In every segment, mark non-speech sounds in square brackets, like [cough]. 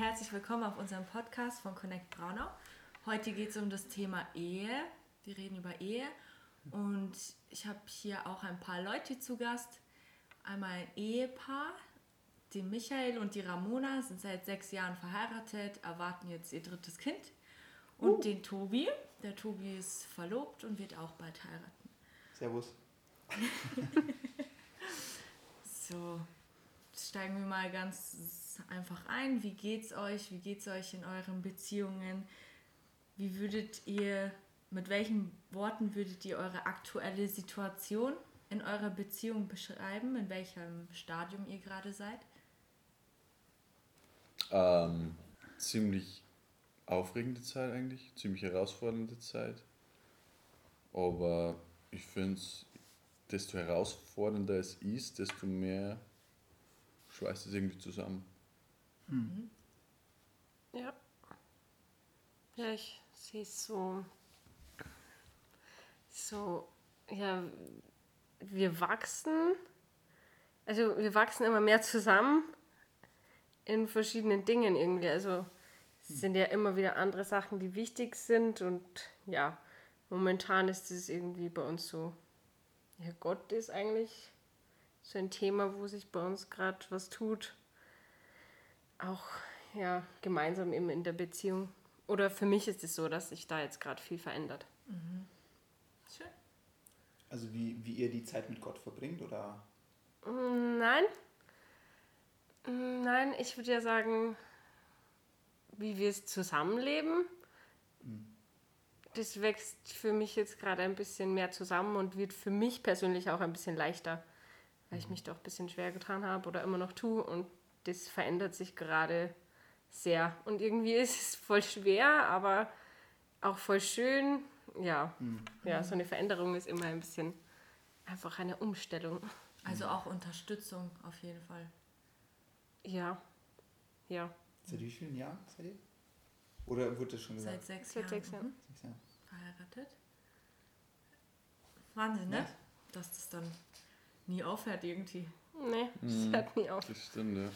herzlich willkommen auf unserem Podcast von Connect Braunau. Heute geht es um das Thema Ehe. Wir reden über Ehe und ich habe hier auch ein paar Leute zu Gast. Einmal ein Ehepaar, die Michael und die Ramona sind seit sechs Jahren verheiratet, erwarten jetzt ihr drittes Kind. Und uh. den Tobi. Der Tobi ist verlobt und wird auch bald heiraten. Servus. [laughs] so, steigen wir mal ganz einfach ein. Wie geht's euch? Wie geht's euch in euren Beziehungen? Wie würdet ihr, mit welchen Worten würdet ihr eure aktuelle Situation in eurer Beziehung beschreiben? In welchem Stadium ihr gerade seid? Ähm, ziemlich aufregende Zeit eigentlich, ziemlich herausfordernde Zeit. Aber ich finde es, desto herausfordernder es ist, desto mehr schweißt es irgendwie zusammen. Mhm. Ja. Ja, ich sehe es so. So, ja, wir wachsen. Also, wir wachsen immer mehr zusammen in verschiedenen Dingen irgendwie. Also, es sind ja immer wieder andere Sachen, die wichtig sind und ja, momentan ist es irgendwie bei uns so. Ja, Gott ist eigentlich so ein Thema, wo sich bei uns gerade was tut. Auch ja, gemeinsam eben in der Beziehung. Oder für mich ist es so, dass sich da jetzt gerade viel verändert. Mhm. Schön. Also wie, wie ihr die Zeit mit Gott verbringt, oder? Nein. Nein, ich würde ja sagen, wie wir es zusammenleben. Mhm. Das wächst für mich jetzt gerade ein bisschen mehr zusammen und wird für mich persönlich auch ein bisschen leichter weil ich mich doch ein bisschen schwer getan habe oder immer noch tue und das verändert sich gerade sehr. Und irgendwie [laughs] ist es voll schwer, aber auch voll schön. Ja, mhm. ja, so eine Veränderung ist immer ein bisschen einfach eine Umstellung. Also auch Unterstützung auf jeden Fall. Ja, ja. Seit wie vielen Jahren seid ihr? Oder wurde das schon gesagt? Seit sechs Jahren. Seit sechs Jahren. Mhm. Sechs Jahren. Verheiratet. Wahnsinn, ne? Ja. Dass das dann nie aufhört irgendwie. Nee, es mhm. hört nie auf. Das stimmt, ja.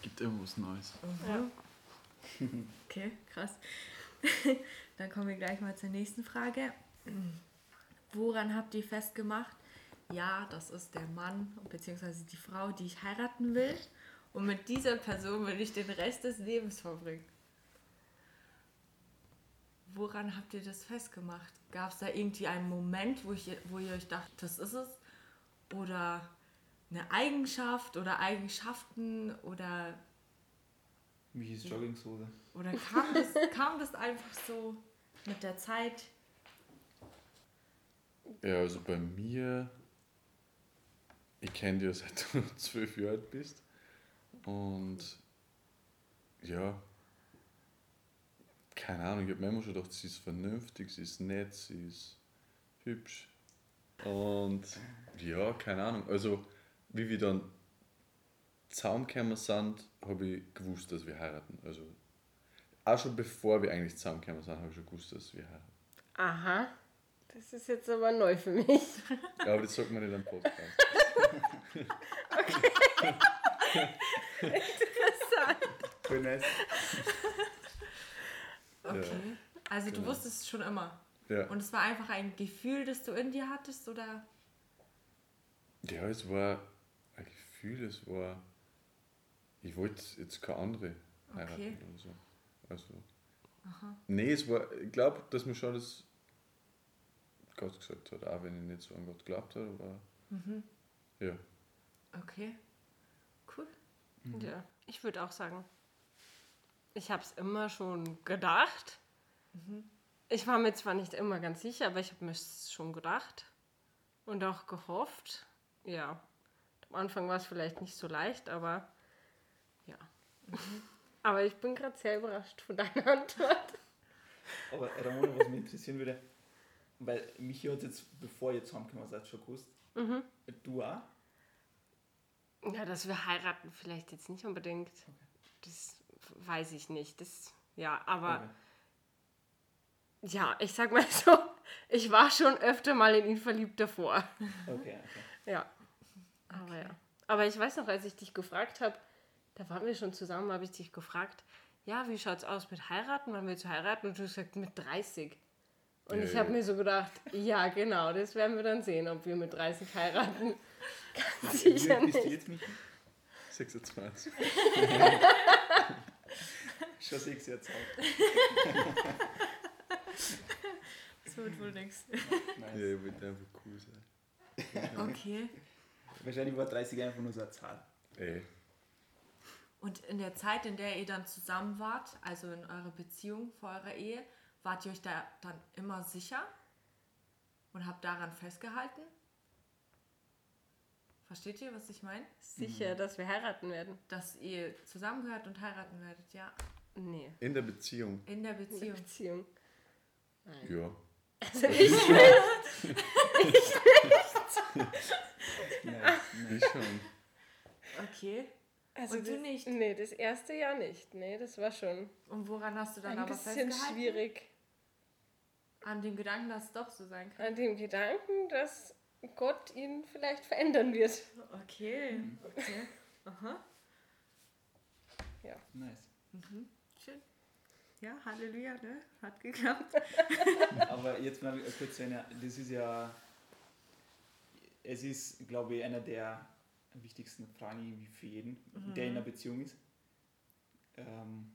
Gibt immer was Neues. Mhm. Ja. [laughs] okay, krass. [laughs] Dann kommen wir gleich mal zur nächsten Frage. Woran habt ihr festgemacht? Ja, das ist der Mann bzw. die Frau, die ich heiraten will. Und mit dieser Person will ich den Rest des Lebens verbringen. Woran habt ihr das festgemacht? Gab es da irgendwie einen Moment, wo, ich, wo ihr euch dacht, das ist es? Oder eine Eigenschaft oder Eigenschaften oder. Wie hieß Joggingshose? Oder kam das, [laughs] kam das einfach so mit der Zeit? Ja, also bei mir, ich kenne dich ja [laughs] seit du zwölf Jahre alt bist. Und ja, keine Ahnung, ich habe mir immer schon gedacht, sie ist vernünftig, sie ist nett, sie ist hübsch. Und ja, keine Ahnung. Also, wie wir dann zusammengekommen sind, habe ich gewusst, dass wir heiraten. Also, auch schon bevor wir eigentlich zusammengekommen sind, habe ich schon gewusst, dass wir heiraten. Aha. Das ist jetzt aber neu für mich. Ja, aber das sagt man nicht am Podcast. [laughs] okay. Interessant. Voll nice. Okay. Ja, also du genau. wusstest es schon immer. Ja. Und es war einfach ein Gefühl, das du in dir hattest, oder? Ja, es war ein Gefühl, es war. Ich wollte jetzt keine andere heiraten okay. oder so. Also. Aha. Nee, es war. Ich glaube, dass mir schon das Gott gesagt hat, auch wenn ich nicht so an Gott glaubt habe, aber. Mhm. Ja. Okay. Cool. Mhm. Ja, ich würde auch sagen, ich habe es immer schon gedacht. Mhm. Ich war mir zwar nicht immer ganz sicher, aber ich habe mir schon gedacht und auch gehofft. Ja, am Anfang war es vielleicht nicht so leicht, aber ja. Mhm. Aber ich bin gerade sehr überrascht von deiner [laughs] Antwort. Aber Ramona, was mich interessieren würde, weil mich hat jetzt, bevor ihr zusammengekommen seid, schon gewusst. Mhm. Du auch? Ja, dass wir heiraten vielleicht jetzt nicht unbedingt. Okay. Das weiß ich nicht. Das, ja, aber okay. Ja, ich sag mal so, ich war schon öfter mal in ihn verliebt davor. Okay, okay. Ja. Aber okay. ja. Aber ich weiß noch, als ich dich gefragt habe, da waren wir schon zusammen, habe ich dich gefragt, ja, wie schaut es aus mit heiraten? Wann willst du heiraten? Und du hast gesagt, mit 30. Und Ja, ich habe mir so gedacht, ja, genau, das werden wir dann sehen, ob wir mit 30 heiraten. [laughs] Ganz Wie sicher alt bist du nicht. jetzt, Michi? 26. [laughs] Schon sechs Jahre Zeit. [laughs] [laughs] Das wird wohl nichts. Ja, Nice. ich wollte einfach cool sein. Okay. Wahrscheinlich war 30 einfach nur so eine Zahl. Ey, Und in der Zeit, in der ihr dann zusammen wart, also in eurer Beziehung vor eurer Ehe, wart ihr euch da dann immer sicher und habt daran festgehalten? Versteht ihr, was ich meine? Sicher, dass wir heiraten werden? Dass ihr zusammengehört und heiraten werdet, ja. Nee. in der Beziehung. In der In der Beziehung. Beziehung. Ja. Also ich nicht. Nice. [laughs] Ich schon. Okay. Also Und du das, nicht? Nee, das erste Jahr nicht. Nee, das war schon Und woran hast du dann ein aber bisschen festgehalten? schwierig. An dem Gedanken, dass es doch so sein kann. An dem Gedanken, dass Gott ihn vielleicht verändern wird. Okay. Okay. Aha. nice. Schön. Ja, Halleluja, ne? Hat geklappt. [laughs] Aber jetzt mal kurz das ist ja, es ist, glaube ich, einer der wichtigsten Fragen für jeden, der in einer Beziehung ist. Ähm,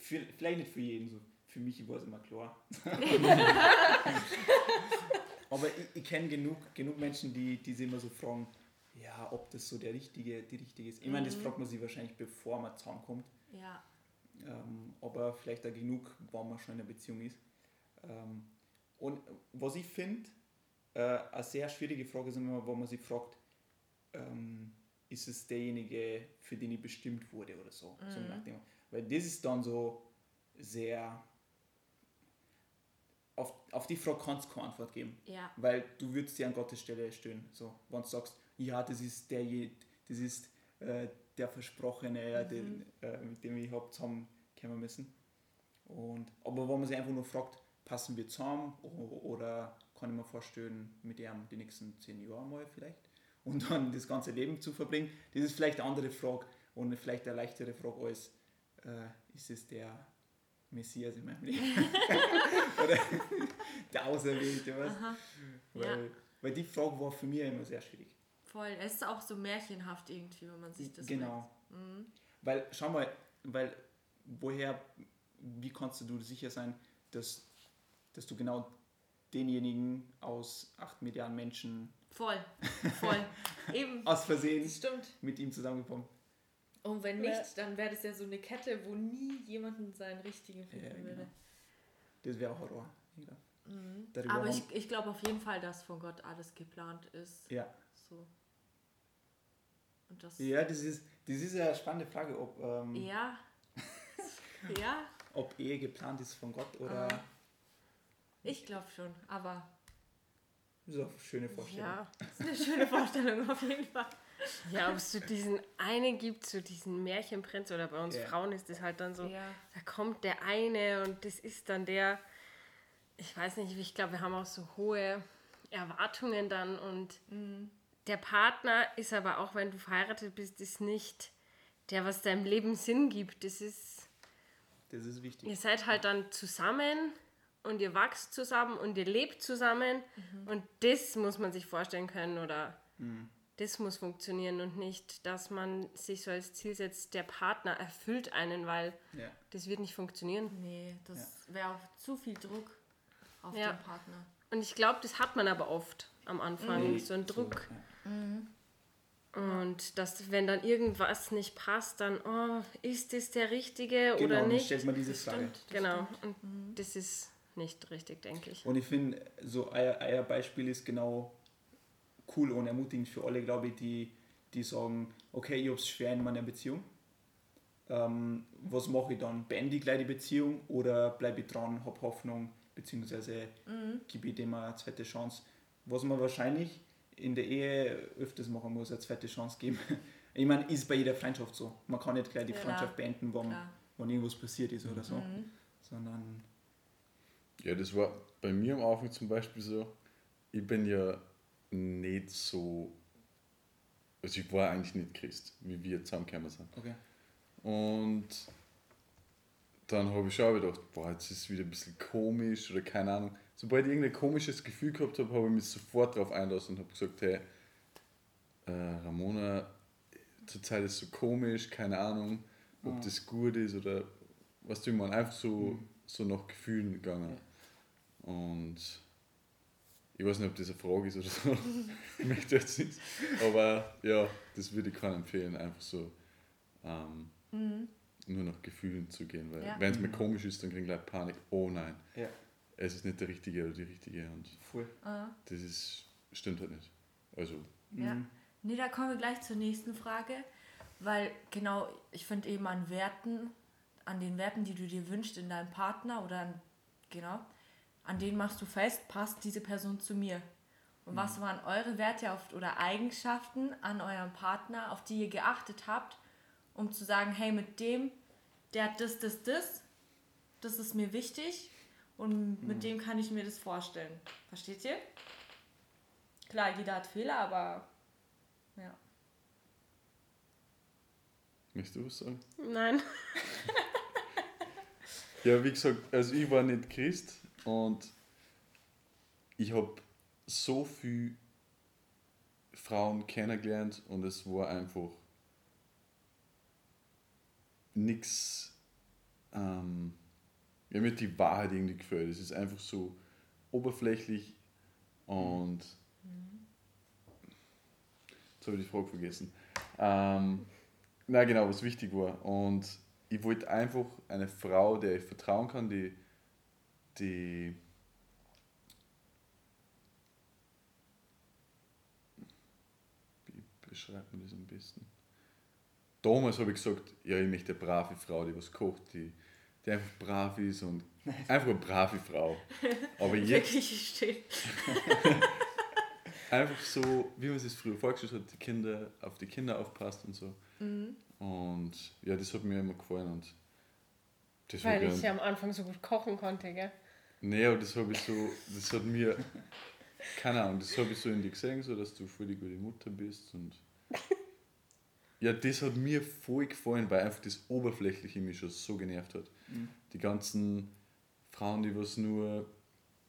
für, vielleicht nicht für jeden, so für mich war es immer klar. [laughs] Aber ich, ich kenne genug, genug Menschen, die, die sich immer so fragen, ja, ob das so der richtige, die richtige ist. Ich meine, das fragt man sich wahrscheinlich, bevor man zusammenkommt. Ja. Ähm, aber vielleicht auch genug, man schon in einer Beziehung ist. Ähm, und was ich finde, äh, eine sehr schwierige Frage ist immer, wo man sich fragt, ähm, ist es derjenige, für den ich bestimmt wurde oder so. so nach dem, weil das ist dann so sehr. Auf, auf die Frage kannst du keine Antwort geben. Ja. Weil du würdest dir an Gottes Stelle stellen. So, wenn du sagst, ja, das ist der, das ist äh, der Versprochene, ja, den, äh, mit dem ich habe zusammenkommen müssen. Und, aber wenn man sich einfach nur fragt, passen wir zusammen oder kann ich mir vorstellen, mit ihm die nächsten zehn Jahre mal vielleicht und dann das ganze Leben zu verbringen, das ist vielleicht eine andere Frage und vielleicht eine leichtere Frage als, äh, ist es der Messias in meinem Leben? [laughs] oder der Auserwählte, was? Weil, weil die Frage war für mich immer sehr schwierig. Voll. Es ist auch so märchenhaft irgendwie, wenn man sich das genau. Weil, schau mal, weil woher, wie kannst du sicher sein, dass, dass du genau denjenigen aus 8 Milliarden Menschen. Voll. [laughs] Voll. Eben. aus Versehen stimmt. mit ihm zusammengekommen Und wenn Ja. nicht, dann wäre das ja so eine Kette, wo nie jemanden seinen richtigen finden Ja, genau. würde. Das wäre Horror. ich glaub. Darüber Aber ich, ich glaube auf jeden Fall, dass von Gott alles geplant ist. ja. So. Und das. ja, das ist, das ist eine spannende Frage, ob, ähm, Ja. [laughs] ja, ob Ehe geplant ist von Gott oder. Ah. ich glaube schon. Aber Das ist auch eine schöne Vorstellung. Ja. das ist eine schöne Vorstellung auf jeden Fall. Ja, ob es so diesen einen gibt, so diesen Märchenprinz oder bei uns Ja. Frauen ist das halt dann so, Ja. da kommt der eine und das ist dann der, ich weiß nicht, ich glaube, wir haben auch so hohe Erwartungen dann und der Partner ist aber auch, wenn du verheiratet bist, ist nicht der, was deinem Leben Sinn gibt. Das ist, Das ist wichtig. ihr seid halt dann zusammen und ihr wachst zusammen und ihr lebt zusammen und das muss man sich vorstellen können oder das muss funktionieren und nicht, dass man sich so als Ziel setzt, der Partner erfüllt einen, weil Ja. das wird nicht funktionieren. Nee, das wäre auch zu viel Druck auf Ja. den Partner. Und ich glaube, das hat man aber oft am Anfang, so einen Druck. Ja. Und dass, wenn dann irgendwas nicht passt, dann, oh, ist das der Richtige Genau, oder dann nicht? stellt man diese Frage. Genau, und das ist nicht richtig, denke ich. Und ich finde, so ein, ein Beispiel ist genau cool und ermutigend für alle, glaube ich, die, die sagen, okay, ich habe es schwer in meiner Beziehung. Ähm, was mache ich dann? Beende ich gleich die Beziehung oder bleibe ich dran, habe Hoffnung, beziehungsweise gebe ich dem eine zweite Chance? Was man wahrscheinlich in der Ehe öfters machen muss, eine zweite Chance geben. Ich meine, ist bei jeder Freundschaft so. Man kann nicht gleich die Ja. Freundschaft beenden, wenn, wenn irgendwas passiert ist oder so. Sondern, Ja, das war bei mir am Anfang zum Beispiel so, ich bin ja nicht so, also ich war eigentlich nicht Christ, wie wir zusammengekommen sind. okay. Und dann habe ich schon gedacht, boah, jetzt ist es wieder ein bisschen komisch oder keine Ahnung. Sobald ich irgendein komisches Gefühl gehabt habe, habe ich mich sofort darauf einlassen und habe gesagt, hey, äh, Ramona, zurzeit ist es so komisch, keine Ahnung, ob mhm. das gut ist oder was du immer einfach so, mhm. so nach Gefühlen gegangen. Und ich weiß nicht, ob das eine Frage ist oder so. [laughs] ich möchte jetzt nicht. Aber ja, das würde ich keinem empfehlen, einfach so ähm, mhm. nur nach Gefühlen zu gehen. Weil ja. wenn es mir mhm. komisch ist, dann kriege ich gleich Panik. Oh nein. Ja. Es ist nicht der Richtige oder die Richtige. Und Voll. Ah. Das ist, stimmt halt nicht. Also. Ja. Mhm. Nee, da kommen wir gleich zur nächsten Frage. Weil genau, ich finde eben an Werten, an den Werten, die du dir wünschst in deinem Partner oder an, genau, an denen machst du fest, passt diese Person zu mir. Und mhm. was waren eure Werte auf, oder Eigenschaften an eurem Partner, auf die ihr geachtet habt, um zu sagen, hey, mit dem, der hat das, das, das, das ist mir wichtig und mit mhm. dem kann ich mir das vorstellen. Versteht ihr? Klar, jeder hat Fehler, aber ja. Möchtest du was sagen? Nein. [laughs] ja, wie gesagt, also ich war nicht Christ und ich habe so viele Frauen kennengelernt und es war einfach nichts. Ähm, mir hat die Wahrheit irgendwie gefällt. Es ist einfach so oberflächlich und. Jetzt habe ich die Frage vergessen. Ähm, na genau, was wichtig war. Und ich wollte einfach eine Frau, der ich vertrauen kann, die, die wie beschreibt man das am besten? Damals habe ich gesagt, ja, ich möchte eine brave Frau, die was kocht, die, die einfach brav ist und einfach eine brave Frau. Aber [laughs] jetzt. [laughs] einfach so, wie man es früher vorgestellt hat, die Kinder, auf die Kinder aufpasst und so. Mhm. Und ja, das hat mir immer gefallen. Und das Weil ich ja am Anfang so gut kochen konnte, gell? Nee, aber das habe ich so, das hat mir, keine Ahnung, das habe ich so in dir gesehen, so dass du voll die gute Mutter bist und [laughs] ja, das hat mir voll gefallen, weil einfach das Oberflächliche mich schon so genervt hat. Mhm. Die ganzen Frauen, die was nur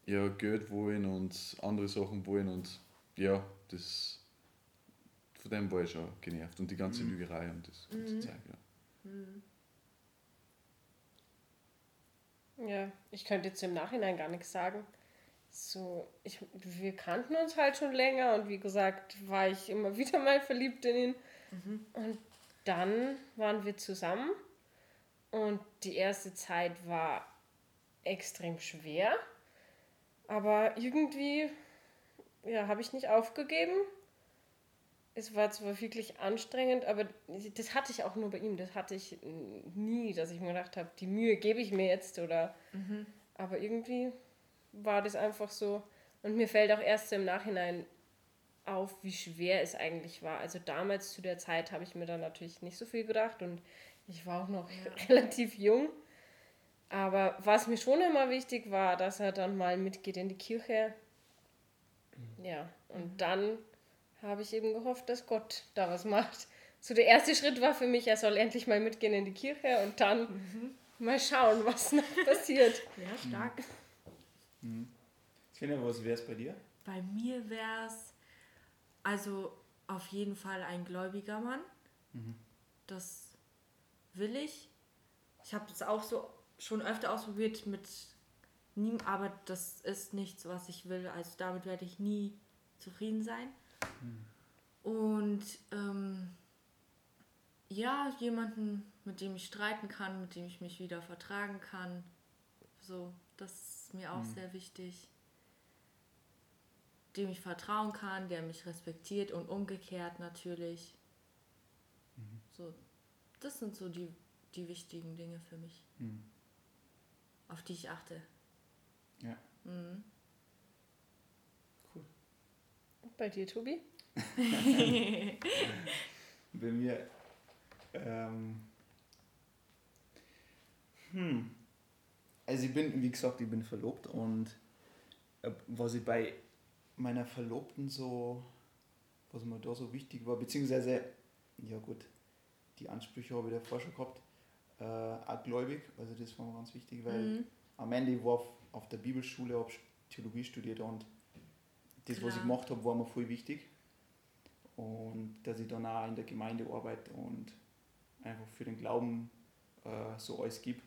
ja, Geld wollen und andere Sachen wollen und ja, das von dem war ich schon genervt und die ganze mhm. Lügerei und das ganze mhm. Zeug, ja. Mhm. Ja, ich könnte jetzt im Nachhinein gar nichts sagen. So, ich, wir kannten uns halt schon länger und wie gesagt, war ich immer [laughs] wieder mal verliebt in ihn. Mhm. Und dann waren wir zusammen und die erste Zeit war extrem schwer. Aber irgendwie ja, habe ich nicht aufgegeben. Es war zwar wirklich anstrengend, aber das hatte ich auch nur bei ihm. Das hatte ich nie, dass ich mir gedacht habe, die Mühe gebe ich mir jetzt oder. Mhm. Aber irgendwie war das einfach so. Und mir fällt auch erst im Nachhinein auf, wie schwer es eigentlich war. Also damals zu der Zeit habe ich mir da natürlich nicht so viel gedacht und ich war auch noch ja. [laughs] relativ jung. Aber was mir schon immer wichtig war, dass er dann mal mitgeht in die Kirche. Mhm. Ja, und mhm. dann habe ich eben gehofft, dass Gott da was macht. So der erste Schritt war für mich, er soll endlich mal mitgehen in die Kirche und dann mhm. mal schauen, was noch [laughs] passiert. Ja, stark. Mhm. Svenja, was wäre es bei dir? Bei mir wäre es also auf jeden Fall ein gläubiger Mann. Mhm. Das will ich. Ich habe das auch so schon öfter ausprobiert mit nie, aber das ist nichts, was ich will. Also damit werde ich nie zufrieden sein. Mhm. Und ähm, ja, jemanden, mit dem ich streiten kann, mit dem ich mich wieder vertragen kann. So, das ist mir auch mhm. sehr wichtig. Dem ich vertrauen kann, der mich respektiert und umgekehrt natürlich. Mhm. So, das sind so die, die wichtigen Dinge für mich, mhm. auf die ich achte. Ja. Mhm. Bei dir, Tobi? [laughs] Bei mir. Ähm, hm. Also ich bin, wie gesagt, ich bin verlobt und äh, was ich bei meiner Verlobten so, was mir da so wichtig war, beziehungsweise, ja gut, die Ansprüche habe ich davor schon gehabt. Äh, auch gläubig, also das war mir ganz wichtig, weil mhm. am Ende ich war auf, auf der Bibelschule, habe Theologie studiert und das, Klar. was ich gemacht habe, war mir voll wichtig. Und dass ich dann auch in der Gemeinde arbeite und einfach für den Glauben äh, so alles gibt.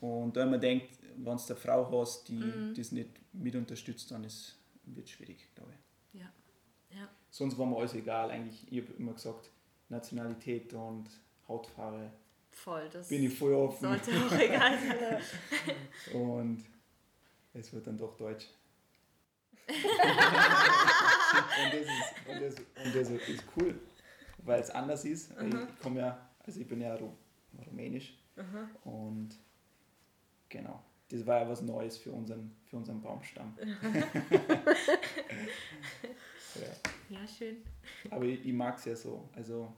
Und wenn man denkt, wenn du eine Frau hast, die mhm. das nicht mit unterstützt, dann wird es schwierig, glaube ich. Ja. ja. Sonst war mir alles egal. Eigentlich, ich habe immer gesagt, Nationalität und Hautfarbe. Voll, das bin ich voll offen. Sollte auch egal sein. [laughs] und es wird dann doch Deutsch. [laughs] und, das ist, und, das, und das ist cool, weil es anders ist. Mhm. Ich komme ja, also ich bin ja rumänisch mhm. und genau. Das war ja was Neues für unseren, für unseren Baumstamm. [laughs] ja. ja. schön. Aber ich, ich mag es ja so. Also,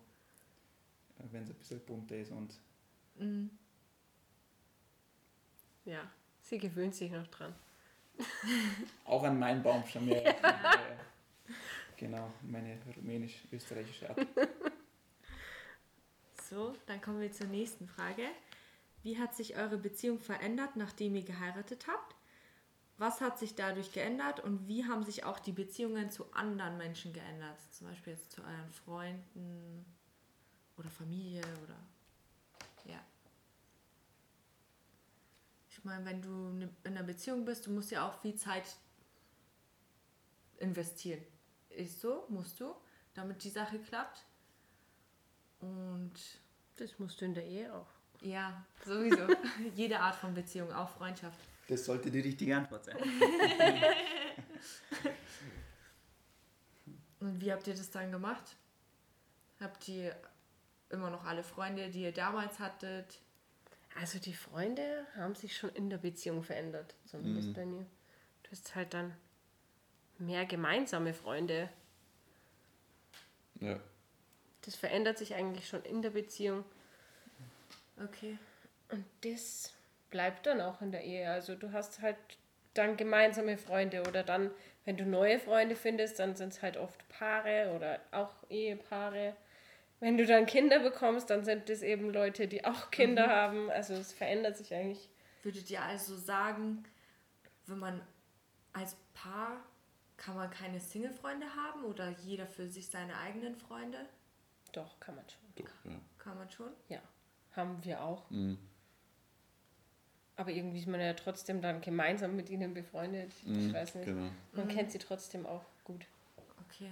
wenn es ein bisschen bunter ist und. Mhm. Ja, sie gewöhnt sich noch dran. Auch an meinen Baumstamm, ja. [laughs] ja. Genau, meine rumänisch-österreichische Art. So, dann kommen wir zur nächsten Frage. Wie hat sich eure Beziehung verändert, nachdem ihr geheiratet habt? Was hat sich dadurch geändert und wie haben sich auch die Beziehungen zu anderen Menschen geändert? Zum Beispiel jetzt zu euren Freunden oder Familie oder ja. Ich meine, wenn du in einer Beziehung bist, du musst ja auch viel Zeit investieren. Ist so, musst du, damit die Sache klappt. Und das musst du in der Ehe auch. Ja, sowieso. [laughs] Jede Art von Beziehung, auch Freundschaft. Das sollte die richtige Antwort sein. [laughs] Und wie habt ihr das dann gemacht? Habt ihr immer noch alle Freunde, die ihr damals hattet? Also die Freunde haben sich schon in der Beziehung verändert, zumindest mhm. bei mir. Du hast halt dann mehr gemeinsame Freunde. Ja. Das verändert sich eigentlich schon in der Beziehung. Okay. Und das bleibt dann auch in der Ehe. Also du hast halt dann gemeinsame Freunde oder dann, wenn du neue Freunde findest, dann sind es halt oft Paare oder auch Ehepaare. Wenn du dann Kinder bekommst, dann sind das eben Leute, die auch Kinder mhm. haben. Also es verändert sich eigentlich. Würdet ihr also sagen, wenn man als Paar kann man keine Single-Freunde haben oder jeder für sich seine eigenen Freunde? Doch, kann man schon. Doch, ja. Kann man schon? Ja. Haben wir auch. Mhm. Aber irgendwie ist man ja trotzdem dann gemeinsam mit ihnen befreundet. Mhm, ich weiß nicht. Genau. Man mhm. kennt sie trotzdem auch gut. Okay.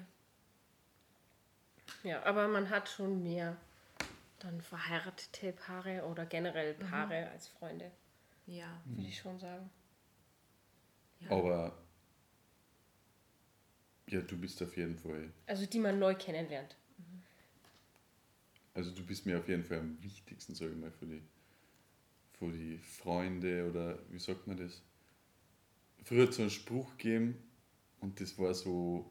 Ja, aber man hat schon mehr dann verheiratete Paare oder generell mhm. Paare mhm. als Freunde. Ja. Würde ich schon sagen. Ja. Aber ja, du bist auf jeden Fall. Also die man neu kennenlernt. Also du bist mir auf jeden Fall am wichtigsten, sage ich mal, für die, für die Freunde oder wie sagt man das? Früher hat es so einen Spruch gegeben und das war so.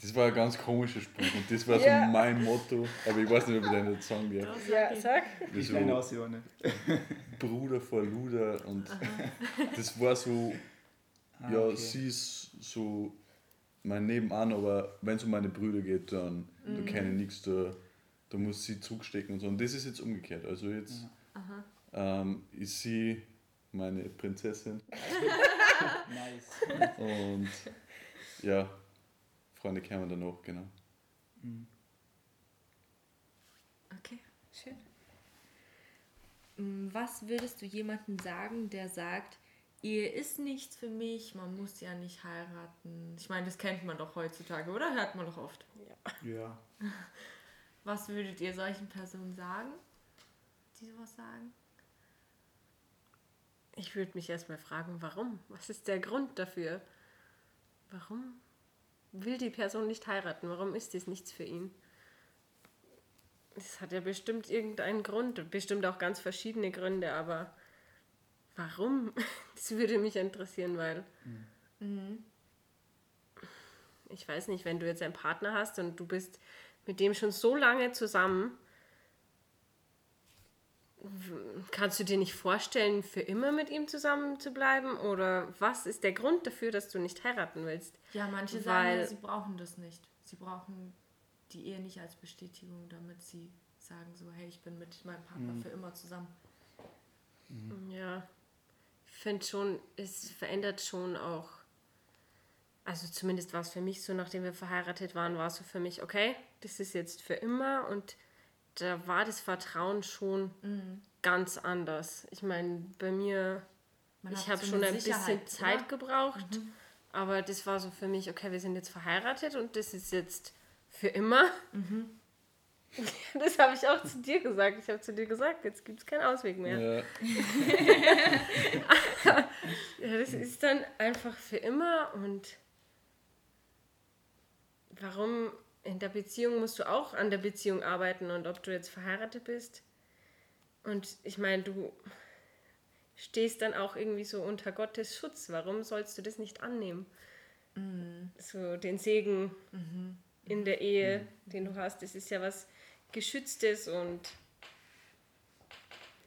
Das war ein ganz komischer Spruch und das war ja. so mein Motto, aber ich weiß nicht, ob ich den jetzt sagen darf. Ja, sag. Ich so aus, Johanne. Bruder vor Luder und das war so, ah, ja, okay. sie ist so mein Nebenan, aber wenn es um meine Brüder geht, dann mhm. da kenne ich nichts, da, da muss sie zurückstecken und so. Und das ist jetzt umgekehrt. Also jetzt ähm, ist sie meine Prinzessin. [laughs] nice. Und ja, Freunde kämen dann auch, genau. Mhm. Okay, schön. Mm, was würdest du jemandem sagen, der sagt, Ehe ist nichts für mich, man muss ja nicht heiraten. Ich meine, das kennt man doch heutzutage, oder? Hört man doch oft. Ja. ja. [laughs] Was würdet ihr solchen Personen sagen, die sowas sagen? Ich würde mich erstmal fragen, warum? Was ist der Grund dafür? Warum will die Person nicht heiraten? Warum ist dies nichts für ihn? Es hat ja bestimmt irgendeinen Grund, bestimmt auch ganz verschiedene Gründe, aber Warum? [laughs] Das würde mich interessieren, weil mhm. ich weiß nicht, wenn du jetzt einen Partner hast und du bist mit dem schon so lange zusammen, kannst du dir nicht vorstellen, für immer mit ihm zusammen zu bleiben? Oder was ist der Grund dafür, dass du nicht heiraten willst? Ja, manche weil, sagen, sie brauchen das nicht. Sie brauchen die Ehe nicht als Bestätigung, damit sie sagen so, hey, ich bin mit meinem Partner mhm. für immer zusammen. Mhm. Ja, finde schon, es verändert schon auch, also zumindest war es für mich so, nachdem wir verheiratet waren, war es so für mich, okay, das ist jetzt für immer und da war das Vertrauen schon mhm. ganz anders. Ich meine, bei mir, Man ich habe so schon ein bisschen Zeit oder? gebraucht, mhm. aber das war so für mich, okay, wir sind jetzt verheiratet und das ist jetzt für immer. Mhm. [laughs] Das habe ich auch zu dir gesagt. Ich habe zu dir gesagt, jetzt gibt es keinen Ausweg mehr. Ja. [laughs] ja, das ist dann einfach für immer und warum in der Beziehung musst du auch an der Beziehung arbeiten und ob du jetzt verheiratet bist. Und ich meine, du stehst dann auch irgendwie so unter Gottes Schutz. Warum sollst du das nicht annehmen? Mhm. So den Segen mhm. in der Ehe, mhm. den du hast, das ist ja was Geschütztes und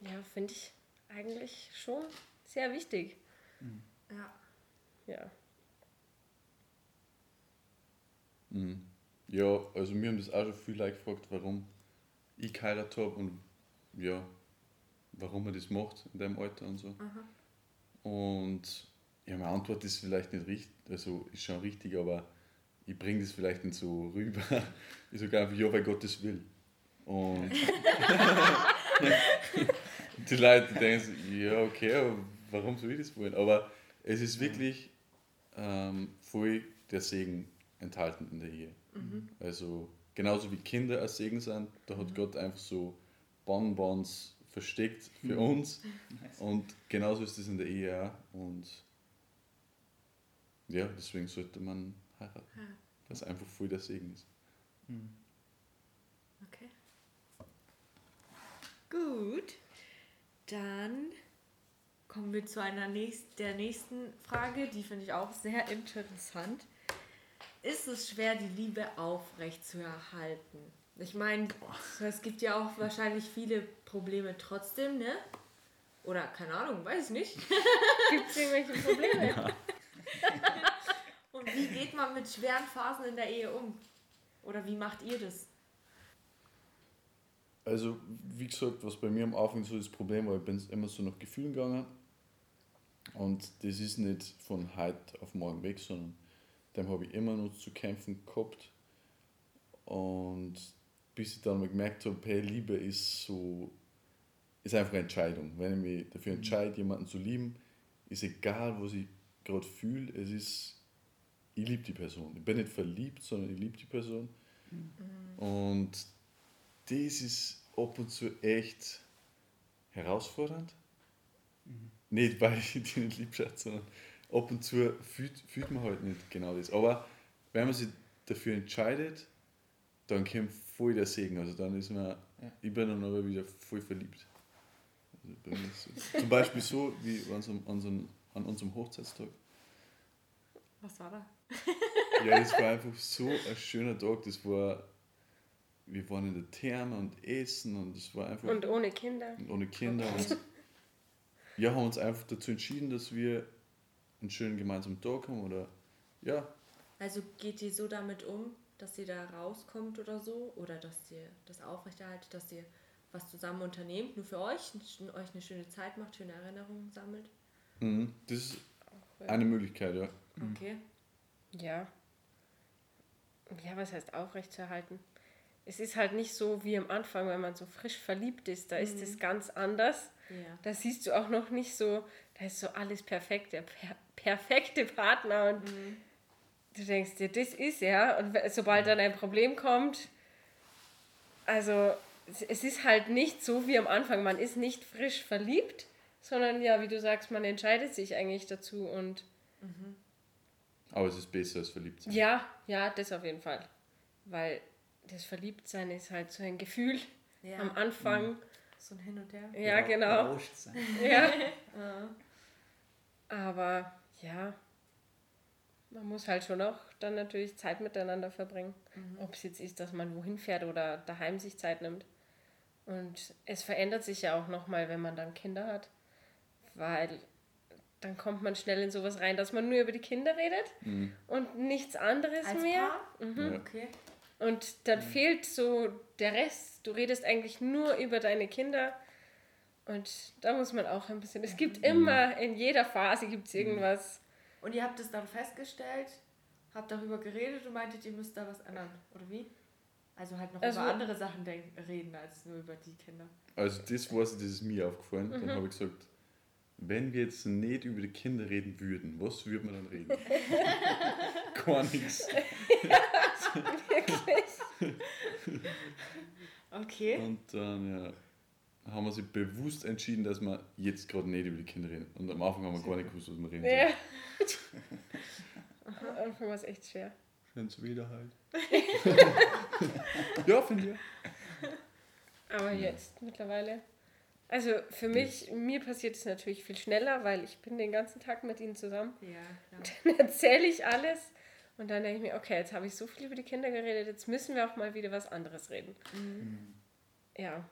ja, finde ich eigentlich schon sehr wichtig. Mhm. Ja. Ja. Mhm. Ja, also mir haben das auch schon viele Leute gefragt, warum ich geheiratet habe und ja, warum man das macht in deinem Alter und so. Aha. Und ja, meine Antwort ist vielleicht nicht richtig, also ist schon richtig, aber ich bringe das vielleicht nicht so rüber. [laughs] Ich sage einfach, ja, weil Gott das will. Und [laughs] die Leute denken, ja, okay, warum soll ich das wollen? Aber es ist wirklich ähm, voll der Segen enthalten in der Ehe. Mhm. Also genauso wie Kinder ein Segen sind, da hat mhm. Gott einfach so Bonbons versteckt für mhm. uns. Nice. Und genauso ist es in der Ehe auch. Und ja, deswegen sollte man heiraten. Ja. Dass einfach voll der Segen ist. Mhm. Okay. Gut. Dann kommen wir zu einer nächst, der nächsten Frage, die finde ich auch sehr interessant ist es schwer, die Liebe aufrecht zu erhalten. Ich meine, es gibt ja auch wahrscheinlich viele Probleme trotzdem, ne? Oder keine Ahnung, weiß ich nicht. [laughs] gibt es irgendwelche Probleme? Ja. [laughs] Und wie geht man mit schweren Phasen in der Ehe um? Oder wie macht ihr das? Also, wie gesagt, was bei mir am Anfang so das Problem war, ich bin immer so nach Gefühlen gegangen. Und das ist nicht von heute auf morgen weg, sondern dem habe ich immer noch zu kämpfen gehabt. Und bis ich dann mal gemerkt habe, hey, Liebe ist so, ist einfach eine Entscheidung. Wenn ich mich dafür mhm. entscheide, jemanden zu lieben, ist egal, was ich gerade fühle, es ist, ich liebe die Person. Ich bin nicht verliebt, sondern ich liebe die Person. Mhm. Und das ist ab und zu echt herausfordernd. Mhm. Nicht, weil ich die nicht liebe, sondern ab und zu fühlt, fühlt man halt nicht genau das. Aber wenn man sich dafür entscheidet, dann kommt voll der Segen. Also dann ist man, ja. ich bin dann aber wieder voll verliebt. Also so. Zum Beispiel so wie an unserem, an, unserem, an unserem Hochzeitstag. Was war da? ja, das war einfach so ein schöner Tag. Das war, wir waren in der Therme und essen und das war einfach. Und ohne Kinder. Und ohne Kinder. Und [laughs] wir haben uns einfach dazu entschieden, dass wir einen schönen gemeinsamen Tag haben oder ja. Also geht ihr so damit um, dass ihr da rauskommt oder so oder dass ihr das aufrechterhaltet, dass ihr was zusammen unternehmt, nur für euch, euch eine schöne Zeit macht, schöne Erinnerungen sammelt? Mhm, das ist eine Möglichkeit, ja. Okay. Ja. Ja, was heißt aufrechtzuerhalten? Es ist halt nicht so wie am Anfang, wenn man so frisch verliebt ist, da mhm. ist es ganz anders. Ja. Da siehst du auch noch nicht so, da ist so alles perfekt, der per perfekte Partner und mhm. du denkst dir, das ist er und sobald dann ein Problem kommt, also es ist halt nicht so wie am Anfang, man ist nicht frisch verliebt, sondern ja, wie du sagst, man entscheidet sich eigentlich dazu und mhm. aber es ist besser als verliebt sein. Ja, ja, das auf jeden Fall, weil das Verliebtsein ist halt so ein Gefühl ja. am Anfang. Mhm. So ein Hin und Her. Ja, genau. [laughs] Ja. Aber ja, man muss halt schon auch dann natürlich Zeit miteinander verbringen. Mhm. Ob es jetzt ist, dass man wohin fährt oder daheim sich Zeit nimmt. Und es verändert sich ja auch nochmal, wenn man dann Kinder hat. Weil dann kommt man schnell in sowas rein, dass man nur über die Kinder redet mhm. und nichts anderes Als mehr. Paar? Mhm. Ja. Okay. Und dann mhm. fehlt so der Rest. Du redest eigentlich nur über deine Kinder. Und da muss man auch ein bisschen. Es gibt mhm. immer, in jeder Phase gibt es irgendwas. Und ihr habt es dann festgestellt, habt darüber geredet und meintet, ihr müsst da was ändern, oder wie? Also halt noch also, über andere Sachen denken, reden, als nur über die Kinder. Also das war das ist mir aufgefallen. Mhm. Dann habe ich gesagt, wenn wir jetzt nicht über die Kinder reden würden, was würde man dann reden? [laughs] Gar nichts. [laughs] [laughs] wirklich. okay. Und dann ja, haben wir sich bewusst entschieden, dass wir jetzt gerade nicht über die Kinder reden. Und am Anfang haben wir gar nicht gewusst, was wir reden ja. am Anfang war es echt schwer. Wenn es wieder halt. [laughs] ja, finde ich. Aber jetzt mittlerweile also für mich, das mir passiert es natürlich viel schneller, weil ich bin den ganzen Tag mit ihnen zusammen. Ja, klar. [laughs] Dann erzähle ich alles und dann denke ich mir, okay, jetzt habe ich so viel über die Kinder geredet, jetzt müssen wir auch mal wieder was anderes reden. Mhm. Ja.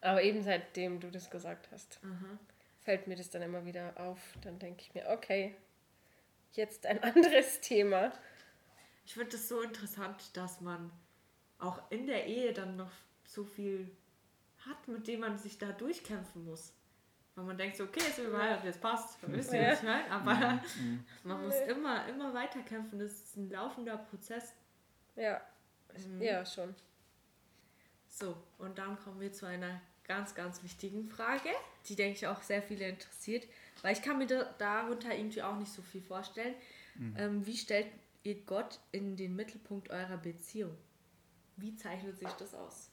Aber eben seitdem du das gesagt hast, mhm. fällt mir das dann immer wieder auf. Dann denke ich mir, okay, jetzt ein [laughs] anderes Thema. Ich finde es so interessant, dass man auch in der Ehe dann noch so viel hat, mit dem man sich da durchkämpfen muss. Weil man denkt so, okay, ist überall, jetzt passt, [laughs] wisst ihr, was ich meine? Aber mhm. [laughs] man muss immer, immer weiter kämpfen. Das ist ein laufender Prozess. Ja, mhm. ja, schon. So, und dann kommen wir zu einer ganz, ganz wichtigen Frage, die, denke ich, auch sehr viele interessiert, weil ich kann mir da, darunter irgendwie auch nicht so viel vorstellen. Mhm. Ähm, wie stellt ihr Gott in den Mittelpunkt eurer Beziehung? Wie zeichnet sich das aus?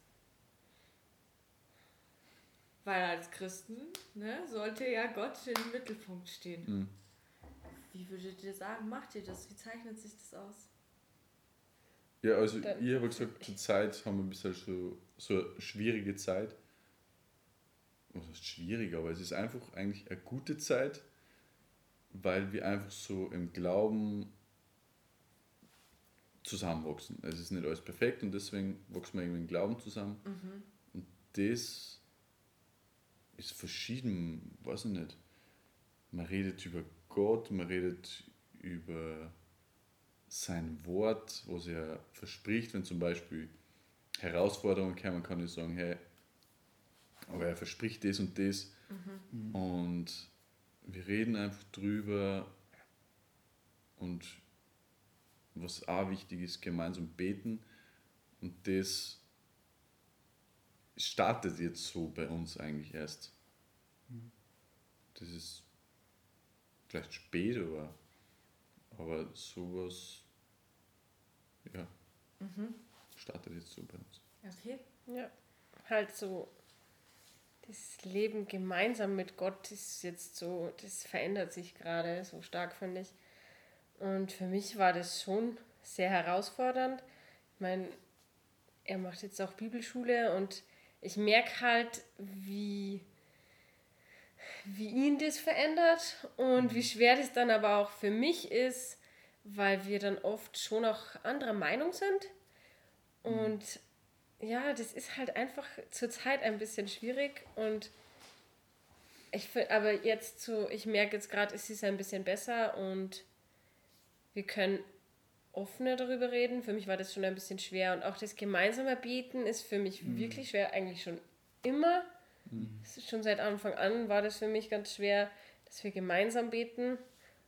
Weil als Christen ne, sollte ja Gott im Mittelpunkt stehen. Mhm. Wie würdet ihr sagen, macht ihr das? Wie zeichnet sich das aus? Ja, also Dann, ich habe gesagt, zur Zeit haben wir ein bisschen so, so eine schwierige Zeit. Was heißt schwierig, aber es ist einfach eigentlich eine gute Zeit, weil wir einfach so im Glauben zusammenwachsen. Es ist nicht alles perfekt und deswegen wachsen wir irgendwie im Glauben zusammen. Mhm. Und das ist verschieden, weiß ich nicht. Man redet über Gott, man redet über sein Wort, was er verspricht, wenn zum Beispiel Herausforderungen kommen, kann ich sagen, hey, aber er verspricht das und das. Mhm. Und wir reden einfach drüber und was auch wichtig ist, gemeinsam beten. Und das startet jetzt so bei uns eigentlich erst. Das ist vielleicht spät, aber, aber sowas ja, mhm. startet jetzt so bei uns. Okay. Ja, halt so das Leben gemeinsam mit Gott ist jetzt so, das verändert sich gerade so stark, finde ich. Und für mich war das schon sehr herausfordernd. Ich meine, er macht jetzt auch Bibelschule und ich merke halt, wie, wie ihn das verändert und wie schwer das dann aber auch für mich ist, weil wir dann oft schon auch anderer Meinung sind. Und ja, das ist halt einfach zurzeit ein bisschen schwierig und ich finde, aber jetzt so, ich merke jetzt gerade, es ist ein bisschen besser und wir können offener darüber reden. Für mich war das schon ein bisschen schwer und auch das gemeinsame Bieten ist für mich mhm. wirklich schwer, eigentlich schon immer. Mhm. Schon seit Anfang an war das für mich ganz schwer, dass wir gemeinsam beten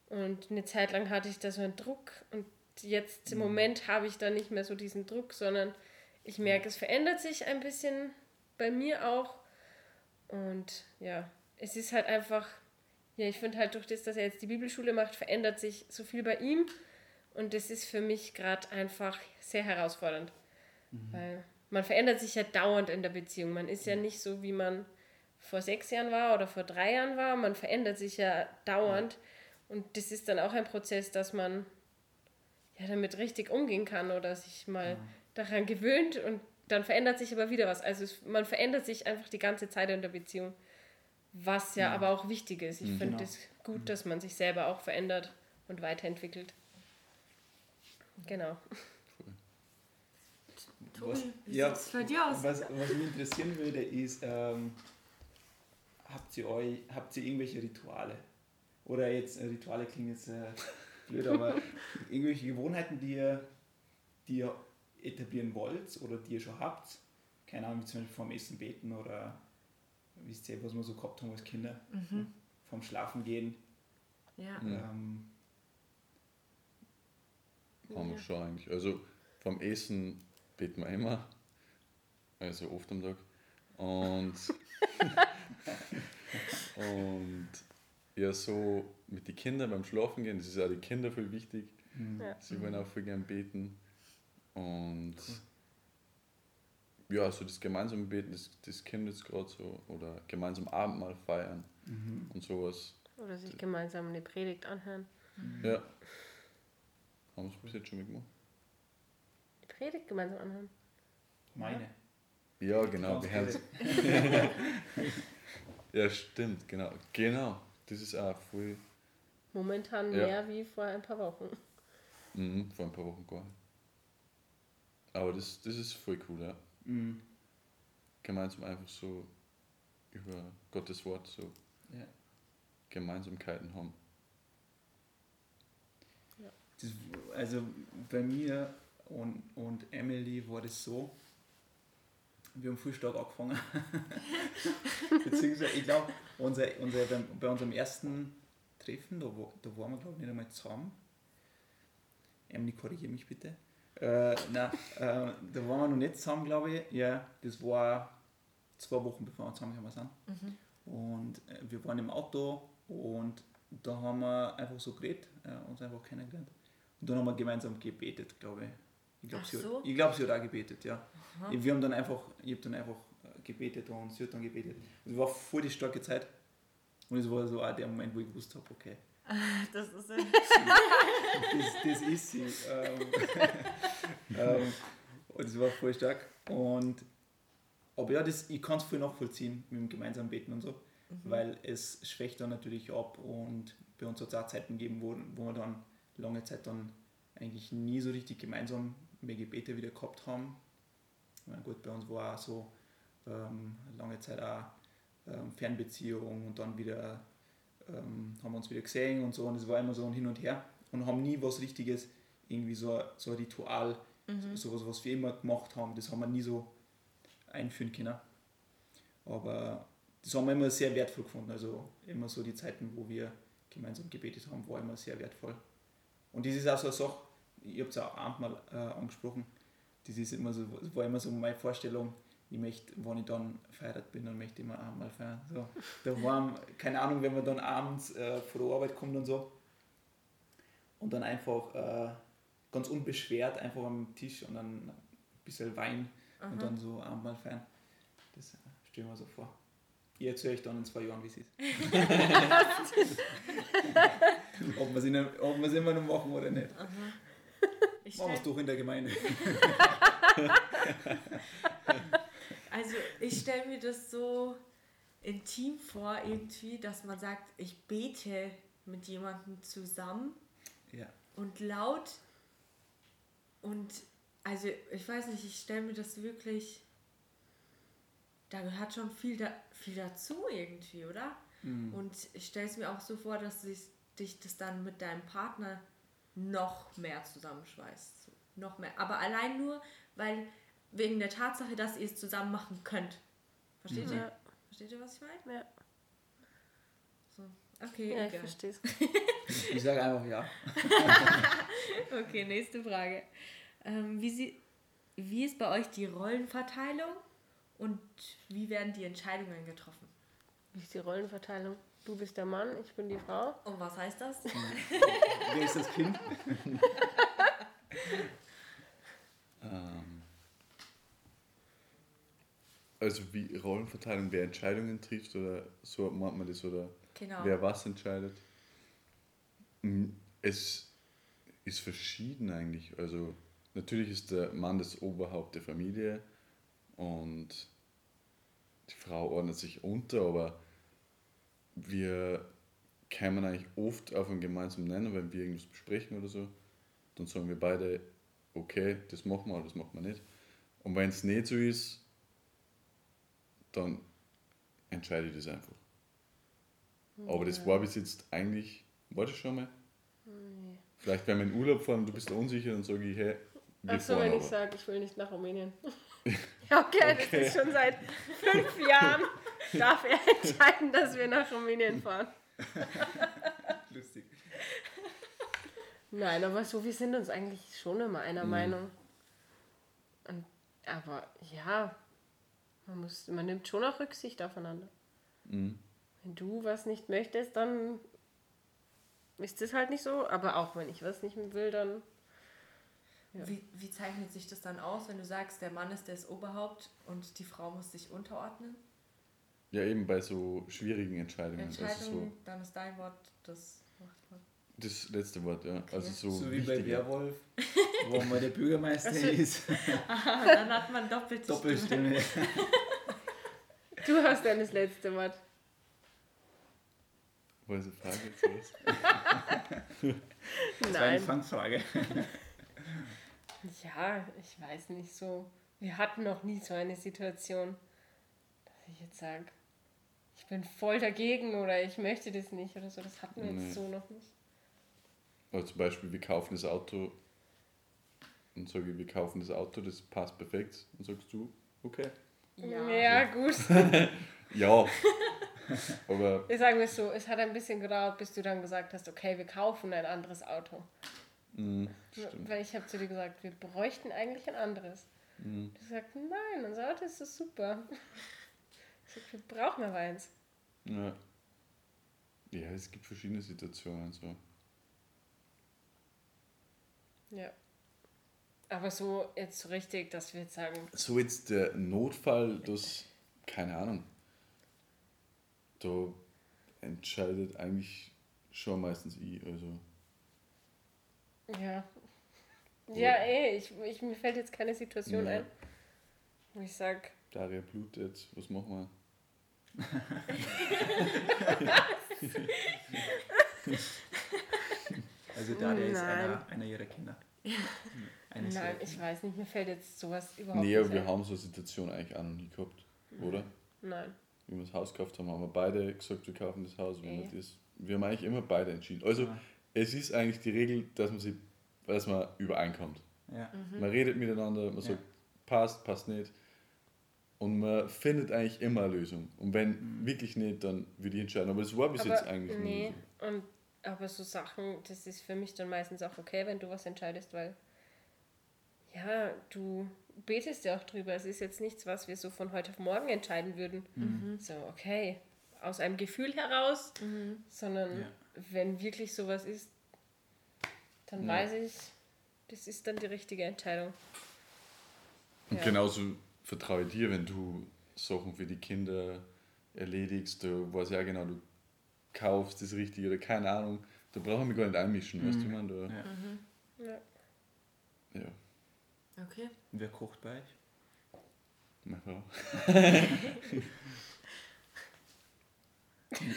und eine Zeit lang hatte ich da so einen Druck und jetzt im mhm. Moment habe ich da nicht mehr so diesen Druck, sondern ich merke, es verändert sich ein bisschen bei mir auch und ja, es ist halt einfach, ja, ich finde halt durch das, dass er jetzt die Bibelschule macht, verändert sich so viel bei ihm und das ist für mich gerade einfach sehr herausfordernd. Mhm. Weil man verändert sich ja dauernd in der Beziehung. Man ist ja nicht so, wie man vor sechs Jahren war oder vor drei Jahren war. Man verändert sich ja dauernd. Und das ist dann auch ein Prozess, dass man ja damit richtig umgehen kann oder sich mal ja. daran gewöhnt und dann verändert sich aber wieder was. Also es, man verändert sich einfach die ganze Zeit in der Beziehung, was ja, ja. aber auch wichtig ist. Ich mhm, finde es genau. gut, mhm. dass man sich selber auch verändert und weiterentwickelt. Genau. Tobi, was, ja, aus? Was, was mich interessieren würde, ist, ähm, habt, ihr euch, habt ihr irgendwelche Rituale? Oder jetzt, äh, Rituale klingen jetzt äh, blöd, aber [laughs] irgendwelche Gewohnheiten, die ihr, die ihr etablieren wollt oder die ihr schon habt, keine Ahnung, wie zum Beispiel vorm Essen beten oder wisst ihr, was wir so gehabt haben als Kinder, mhm. vorm Schlafen gehen. Ja. Ähm, haben wir schon eigentlich. Also vom Essen beten wir immer, also oft am Tag. Und, [laughs] und ja, so mit den Kindern beim Schlafen gehen, das ist auch die Kinder viel wichtig. Mhm. Ja. Sie wollen auch viel gern beten. Und ja, so das gemeinsame Beten, das, das kommt jetzt gerade so. Oder gemeinsam Abendmahl feiern mhm. und sowas. Oder sich gemeinsam eine Predigt anhören. Mhm. Ja. Haben wir es bis jetzt schon mitgemacht? Die Predigt gemeinsam anhören? Meine. Ja, genau. Wir haben [laughs] ja, stimmt, genau. Genau. Das ist auch voll. Momentan ja. mehr wie vor ein paar Wochen. Mhm, vor ein paar Wochen gar nicht. Aber das, das ist voll cool, ja. Mhm. Gemeinsam einfach so über Gottes Wort so ja. Gemeinsamkeiten haben. Das, also bei mir und, und Emily war das so, wir haben früh stark angefangen. [laughs] Beziehungsweise, ich glaube, unser, unser, bei unserem ersten Treffen, da, da waren wir, glaube ich, nicht einmal zusammen. Emily, korrigiere mich bitte. Äh, nein, äh, da waren wir noch nicht zusammen, glaube ich. Ja, das war zwei Wochen bevor wir zusammengekommen sind. Mhm. Und äh, wir waren im Auto und da haben wir einfach so geredet, äh, uns einfach kennengelernt. Und dann haben wir gemeinsam gebetet, glaube ich. Ich glaube, sie, so? glaub, sie, hat auch gebetet, ja. Aha. Wir haben dann einfach, ich habe dann einfach äh, gebetet und sie hat dann gebetet. Und es war voll die starke Zeit. Und es war so auch der Moment, wo ich gewusst habe, okay. [laughs] Das ist sie. [laughs] das, das ist sie. Ähm, [laughs] ähm, und es war voll stark. Und, aber ja, das, ich kann es voll nachvollziehen mit dem gemeinsamen Beten und so, mhm. weil es schwächt dann natürlich ab und bei uns hat es auch Zeiten gegeben, wo, wo wir dann lange Zeit dann eigentlich nie so richtig gemeinsam mehr Gebete wieder gehabt haben. Meine, gut, bei uns war auch so ähm, lange Zeit auch ähm, Fernbeziehung und dann wieder ähm, haben wir uns wieder gesehen und so und es war immer so ein Hin und Her und haben nie was Richtiges, irgendwie so, so ein Ritual, mhm. so, sowas, was wir immer gemacht haben, das haben wir nie so einführen können. Aber das haben wir immer sehr wertvoll gefunden. Also immer so die Zeiten, wo wir gemeinsam gebetet haben, war immer sehr wertvoll. Und das ist auch so eine Sache, ich habe es auch Abendmahl äh, angesprochen, das ist immer so, das war immer so meine Vorstellung, ich möchte, wenn ich dann verheiratet bin, dann möchte ich immer Abendmahl feiern. So, da war, keine Ahnung, wenn man dann abends äh, vor der Arbeit kommt und so und dann einfach äh, ganz unbeschwert einfach am Tisch und dann ein bisschen Wein Aha. und dann so Abendmahl feiern. Das äh, stelle ich mir so vor. Ich erzähle euch dann in zwei Jahren, wie es ist. [laughs] ob wir es immer noch machen oder nicht. Ich Machen wir es doch in der Gemeinde. [laughs] also ich stelle mir das so intim vor, irgendwie, dass man sagt, ich bete mit jemandem zusammen ja. und laut und also ich weiß nicht, ich stelle mir das wirklich, da gehört schon viel, da, viel dazu irgendwie, oder? Mhm. Und ich stelle es mir auch so vor, dass sich, dich das dann mit deinem Partner noch mehr zusammenschweißt. Noch mehr. Aber allein nur, weil wegen der Tatsache, dass ihr es zusammen machen könnt. Versteht mhm. ihr? Versteht ihr, was ich meine? Ja. So. Okay, ja, ich verstehe [laughs] Ich sage einfach ja. [laughs] okay, nächste Frage. Ähm, wie, sie, wie ist bei euch die Rollenverteilung und wie werden die Entscheidungen getroffen? Wie ist die Rollenverteilung? Du bist der Mann, ich bin die Frau. Und was heißt das? Wer ist das Kind? [laughs] ähm, also wie Rollenverteilung, wer Entscheidungen trifft oder so macht man das oder genau. wer was entscheidet. Hm, es ist verschieden eigentlich. Also natürlich ist der Mann das Oberhaupt der Familie und die Frau ordnet sich unter, aber wir kämen eigentlich oft auf einen gemeinsamen Nenner, wenn wir irgendwas besprechen oder so. Dann sagen wir beide, okay, das machen wir oder das machen wir nicht. Und wenn es nicht so ist, dann entscheide ich das einfach. Ja. Aber das war bis jetzt eigentlich, war das schon mal? Nee. Vielleicht wenn wir in Urlaub fahren und du bist unsicher, dann sage ich, hey, Achso, wenn ich sage, ich will nicht nach Rumänien. [laughs] ja, okay, okay, das ist schon seit fünf Jahren, darf er entscheiden, dass wir nach Rumänien fahren. [laughs] Lustig. Nein, aber so, wir sind uns eigentlich schon immer einer mhm. Meinung. Und, aber ja, man, muss, man nimmt schon auch Rücksicht aufeinander. Mhm. Wenn du was nicht möchtest, dann ist das halt nicht so. Aber auch wenn ich was nicht will, dann. Ja. Wie, wie zeichnet sich das dann aus, wenn du sagst, der Mann ist das Oberhaupt und die Frau muss sich unterordnen? Ja, eben bei so schwierigen Entscheidungen. Entscheidungen, also so dann ist dein Wort das Machtwort. Das letzte Wort, ja. Okay. Also so, so wie bei Werwolf, [laughs] wo man der Bürgermeister also, ist. [laughs] Aha, dann hat man Doppelstimme. Doppelstimme. [laughs] du hast dann das letzte Wort. War eine Frage jetzt Das war eine Fangfrage. Ja, ich weiß nicht so. Wir hatten noch nie so eine Situation, dass ich jetzt sage, ich bin voll dagegen oder ich möchte das nicht oder so. Das hatten wir nee. jetzt so noch nicht. Also zum Beispiel, wir kaufen das Auto und sage ich, wir kaufen das Auto, das passt perfekt. Und sagst du, okay. Ja, ja gut. [laughs] ja. [laughs] Aber. Ich sage mir so, es hat ein bisschen gedauert, bis du dann gesagt hast, okay, wir kaufen ein anderes Auto. Mm, Weil ich habe zu dir gesagt, wir bräuchten eigentlich ein anderes. Mm. Du sagst, nein, unser Auto ist so super. Ich sag, wir brauchen aber eins. Ja. Ja, es gibt verschiedene Situationen. So. Ja. Aber so jetzt richtig, dass wir jetzt sagen. So jetzt der Notfall, das, keine Ahnung. Da entscheidet eigentlich schon meistens ich. Also. Ja. Ja, ey, ich, ich, mir fällt jetzt keine Situation ja. ein, wo ich sag. Daria blutet, was machen wir? [laughs] Also Daria ist einer, einer ihrer Kinder. Eines Nein, ich weiß nicht, mir fällt jetzt sowas überhaupt nee, nicht Nee, aber wir haben so eine Situation eigentlich auch noch nie gehabt, oder? Nein. Wie wir das Haus gekauft haben, haben wir beide gesagt, wir kaufen das Haus. Wenn das, wir haben eigentlich immer beide entschieden. Also ja. Es ist eigentlich die Regel, dass man, sich, dass man übereinkommt. Ja. Mhm. Man redet miteinander, man sagt, passt, passt nicht. Und man findet eigentlich immer eine Lösung. Und wenn mhm. wirklich nicht, dann würde ich entscheiden. Aber das war bis aber jetzt eigentlich nee. nie. Und aber so Sachen, das ist für mich dann meistens auch okay, wenn du was entscheidest, weil ja, du betest ja auch drüber. Es ist jetzt nichts, was wir so von heute auf morgen entscheiden würden. Mhm. So, okay, aus einem Gefühl heraus, mhm. sondern ja. Wenn wirklich sowas ist, dann ja. weiß ich, das ist dann die richtige Entscheidung. Und ja. genauso vertraue ich dir, wenn du Sachen für die Kinder erledigst, du weißt ja genau, du kaufst, das Richtige oder keine Ahnung. Da brauchen wir mich gar nicht einmischen, mhm. weißt du, mhm. man? Da, ja. Mhm. ja. Ja. Okay. Wer kocht bei euch? Meine Frau. [laughs]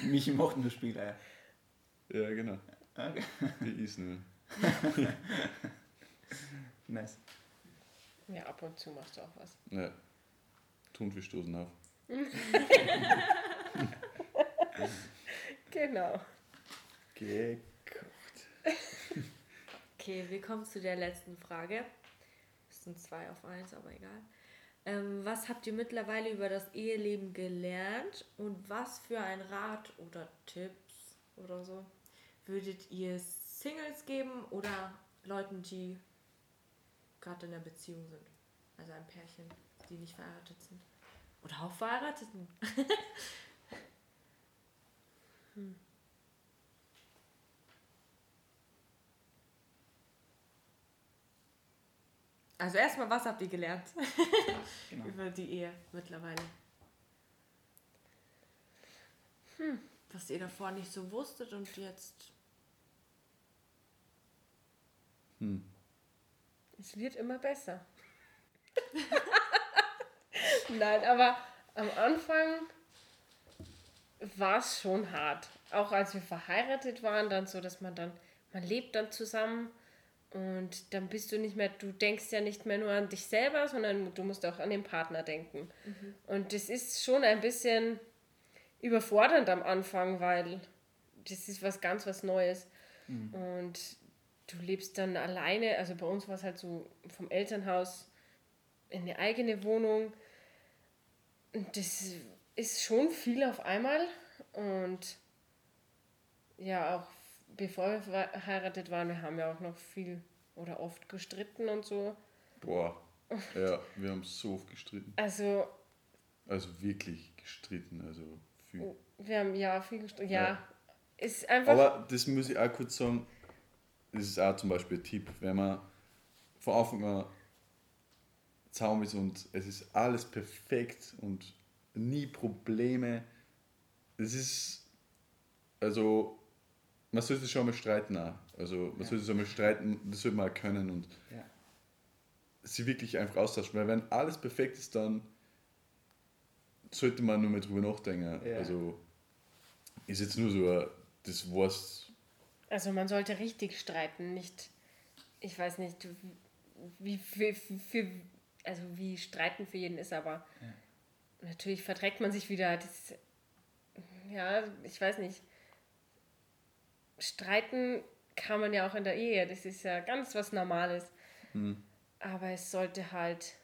Michi macht nur Spieleier. Ja, genau. Okay. Die ist nur. [laughs] nice. Ja, ab und zu machst du auch was. Ja. Thunfisch stoßen auf. [laughs] Genau. Gekocht. okay, wir kommen zu der letzten Frage. Es sind zwei auf eins, aber egal. Ähm, was habt ihr mittlerweile über das Eheleben gelernt und was für ein Rat oder Tipps oder so würdet ihr Singles geben oder Leuten, die gerade in der Beziehung sind? Also ein Pärchen, die nicht verheiratet sind. Oder auch Verheirateten. [laughs] Hm. Also erstmal, was habt ihr gelernt [laughs] genau. über die Ehe mittlerweile? Hm. Was ihr davor nicht so wusstet und jetzt. Hm. Es wird immer besser. [laughs] Nein, aber am Anfang war es schon hart. Auch als wir verheiratet waren, dann so, dass man dann, man lebt dann zusammen und dann bist du nicht mehr, du denkst ja nicht mehr nur an dich selber, sondern du musst auch an den Partner denken. Mhm. Und das ist schon ein bisschen überfordernd am Anfang, weil das ist was ganz was Neues. Mhm. Und du lebst dann alleine, also bei uns war es halt so vom Elternhaus in eine eigene Wohnung. Und das ist schon viel auf einmal. Und ja, auch bevor wir verheiratet waren, wir haben ja auch noch viel oder oft gestritten und so. Boah, [laughs] ja, wir haben so oft gestritten. Also. Also wirklich gestritten, also viel. Oh, wir haben ja viel gestritten, ja. ja. Ist einfach. Aber das muss ich auch kurz sagen, das ist auch zum Beispiel ein Tipp, wenn man von Anfang an zaum ist und es ist alles perfekt und nie Probleme. Es ist, also, man sollte schon mal streiten auch. Also, man ja. sollte schon mal streiten, das sollte man auch können und ja. sie wirklich einfach austauschen. Weil, wenn alles perfekt ist, dann sollte man nur mal drüber nachdenken. Ja. Also, ist jetzt nur so, das war's also man sollte richtig streiten, nicht, ich weiß nicht, wie für, für also wie Streiten für jeden ist, aber ja. natürlich verträgt man sich wieder. Das, ja, ich weiß nicht. Streiten kann man ja auch in der Ehe, das ist ja ganz was Normales. Mhm. Aber es sollte halt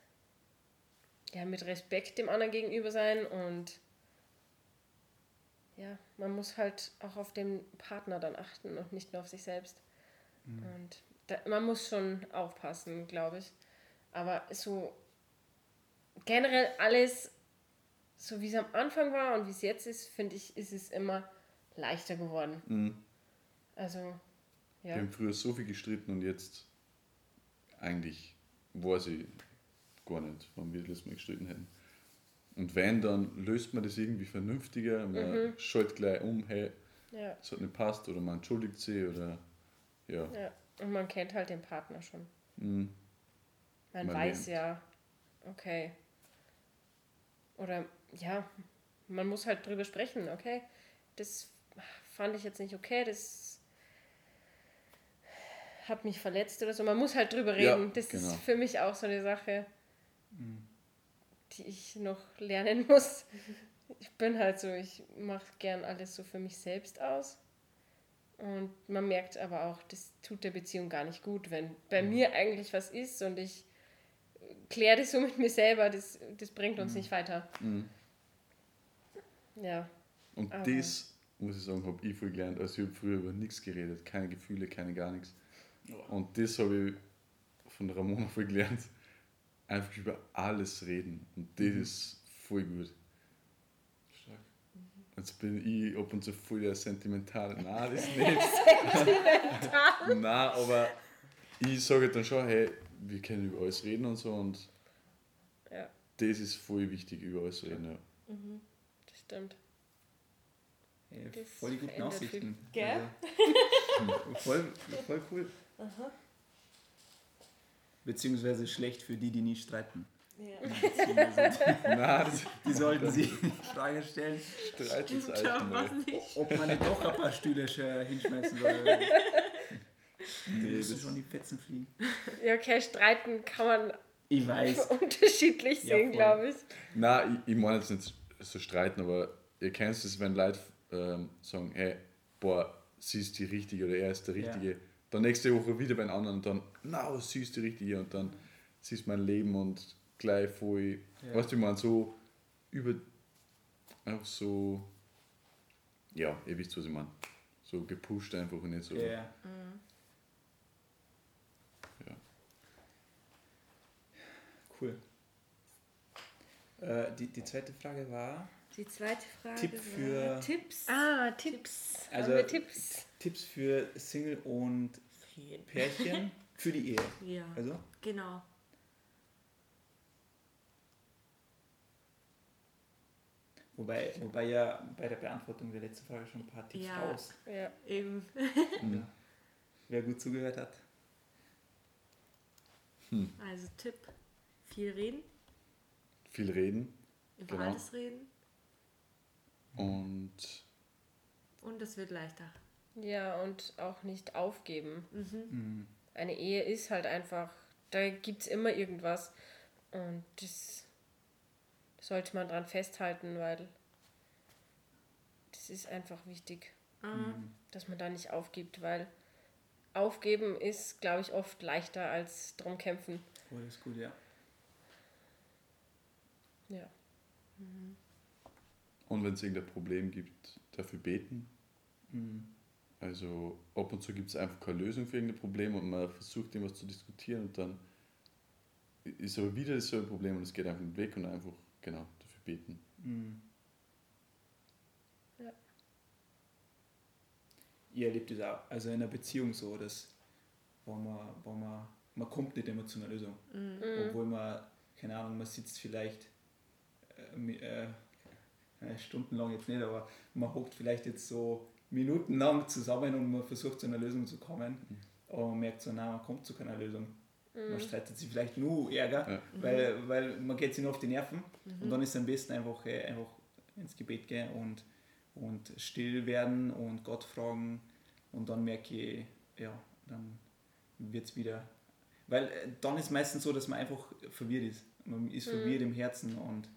ja mit Respekt dem anderen gegenüber sein und ja, man muss halt auch auf den Partner dann achten und nicht nur auf sich selbst. Mhm. Und da, man muss schon aufpassen, glaube ich. Aber so generell alles, so wie es am Anfang war und wie es jetzt ist, finde ich, ist es immer leichter geworden. Mhm. Also, ja. Wir haben früher so viel gestritten und jetzt eigentlich weiß ich gar nicht, wann wir das Mal gestritten hätten. Und wenn, dann löst man das irgendwie vernünftiger. Man mhm. schaltet gleich um, hey, ja. es hat nicht passt oder man entschuldigt sie oder ja. ja. Und man kennt halt den Partner schon. Mhm. Man, man, weiß lernt. ja, okay. Oder ja, man muss halt drüber sprechen, okay. Das fand ich jetzt nicht okay, das hat mich verletzt oder so. Man muss halt drüber reden. Ja, das genau. ist für mich auch so eine Sache. Mhm die ich noch lernen [laughs] muss. Ich bin halt so, ich mache gern alles so für mich selbst aus. Und man merkt aber auch, das tut der Beziehung gar nicht gut, wenn bei mhm. mir eigentlich was ist und ich kläre das so mit mir selber, das, das bringt uns mhm. nicht weiter. Mhm. Ja. Und aber. das, muss ich sagen, habe ich viel gelernt. Also ich habe früher über nichts geredet, keine Gefühle, keine gar nichts. Und das habe ich von Ramona viel gelernt einfach über alles reden. Und das mhm. ist voll gut. Stark. Jetzt bin ich ab und zu voll der sentimental. Nein, das ist nicht. [laughs] sentimental? [laughs] Nein, aber ich sage dann schon, hey, wir können über alles reden und so. Und ja. das ist voll wichtig, über alles reden. Ja. Mhm. Das stimmt. Ja, voll die guten Aussichten. Gell? Also, [laughs] voll, voll cool. Aha. Beziehungsweise schlecht für die, die nie streiten. Ja. die sollten sich die Frage stellen, ob man nicht doch ein paar Stühle hinschmeißen soll. Die müssen schon die Fetzen fliegen. Ja, okay, streiten kann man ich weiß. [laughs] unterschiedlich sehen, ja, glaube ich. Nein, ich, ich meine jetzt nicht so streiten, aber ihr kennt es, wenn Leute ähm, sagen, hey, boah, sie ist die Richtige oder er ist der Richtige. Ja dann nächste Woche wieder bei einem anderen und dann, na, no, siehst du richtig hier und dann siehst mein Leben und gleich voll, ja. weißt du, man so über, einfach so, ja, ihr wisst, was ich meine, so gepusht einfach und nicht so. Ja. Mhm. ja. Cool. Äh, die, die zweite Frage war. Die zweite Frage Tipp für Tipps. Ah, Tipps. Also Tipps. Tipps für Single und Pärchen [laughs] für die Ehe. Ja. Also? Genau. Wobei, wobei ja bei der Beantwortung der letzten Frage schon ein paar Tipps ja, raus. Ja, eben. ja. Wer gut zugehört hat. Hm. Also Tipp, viel reden. Viel reden. Über genau. alles reden. Und. Und es wird leichter. Ja, und auch nicht aufgeben. Mhm. Mhm. Eine Ehe ist halt einfach, da gibt es immer irgendwas. Und das sollte man dran festhalten, weil das ist einfach wichtig, mhm. dass man da nicht aufgibt, weil aufgeben ist, glaube ich, oft leichter als drum kämpfen. Oh, das ist gut, ja. Ja. Und wenn es irgendein Problem gibt, dafür beten. Mhm. Also ab und zu gibt es einfach keine Lösung für irgendein Problem und man versucht irgendwas zu diskutieren und dann ist aber wieder dasselbe Problem und es geht einfach nicht weg und einfach, genau, dafür beten. Mhm. Ja. Ihr erlebt es auch, also in einer Beziehung so, dass wenn man, wenn man, man kommt nicht immer zu einer Lösung. Mhm. Obwohl man, keine Ahnung, man sitzt vielleicht äh, äh, äh, stundenlang jetzt nicht, aber man hockt vielleicht jetzt so minutenlang zusammen und man versucht zu einer Lösung zu kommen. Aber man merkt so, nein, man kommt zu keiner Lösung. Man streitet sich vielleicht nur Ärger, Ja. weil, weil man geht sich nur auf die Nerven und dann ist es am besten einfach, äh, einfach ins Gebet gehen und, und still werden und Gott fragen und dann merke ich, ja, dann wird es wieder. Weil äh, dann ist meistens so, dass man einfach verwirrt ist. Man ist verwirrt im Herzen und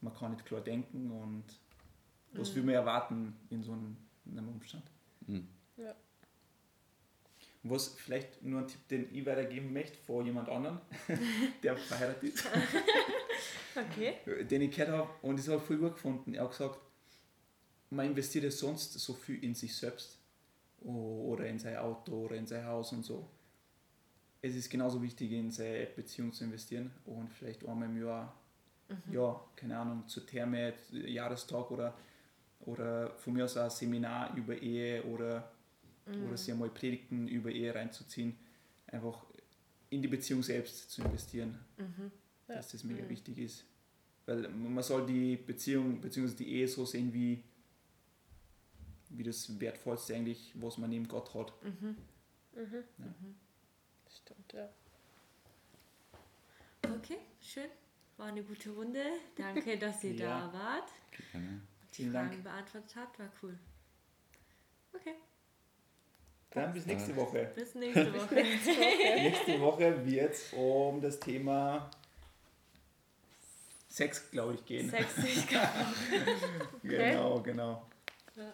man kann nicht klar denken und was will man erwarten in so einem, in einem Umstand. Mhm. Ja. Was vielleicht nur ein Tipp, den ich weitergeben möchte vor jemand anderem, [laughs] der verheiratet ist, [laughs] Okay. den ich gehört habe und das habe ich voll gut gefunden. Er hat gesagt, man investiert ja sonst so viel in sich selbst oder in sein Auto oder in sein Haus und so. Es ist genauso wichtig, in seine Beziehung zu investieren und vielleicht einmal im Jahr, ja, keine Ahnung, zur Therme, Jahrestag oder, oder von mir aus auch ein Seminar über Ehe oder, oder sich einmal Predigten über Ehe reinzuziehen. Einfach in die Beziehung selbst zu investieren, dass das mega wichtig ist. Weil man soll die Beziehung bzw. die Ehe so sehen wie, wie das Wertvollste eigentlich, was man neben Gott hat. Stimmt, ja. Okay, schön. War eine gute Runde. Danke, dass ihr [laughs] Ja. da wart. Gerne. Vielen Dank. Fragen beantwortet habt. War cool. Okay, Dann bis nächste [laughs] Woche. bis nächste Woche. nächste Woche wird es um das Thema Sex, glaube ich, gehen. 60 [laughs] Genau, genau. Ja.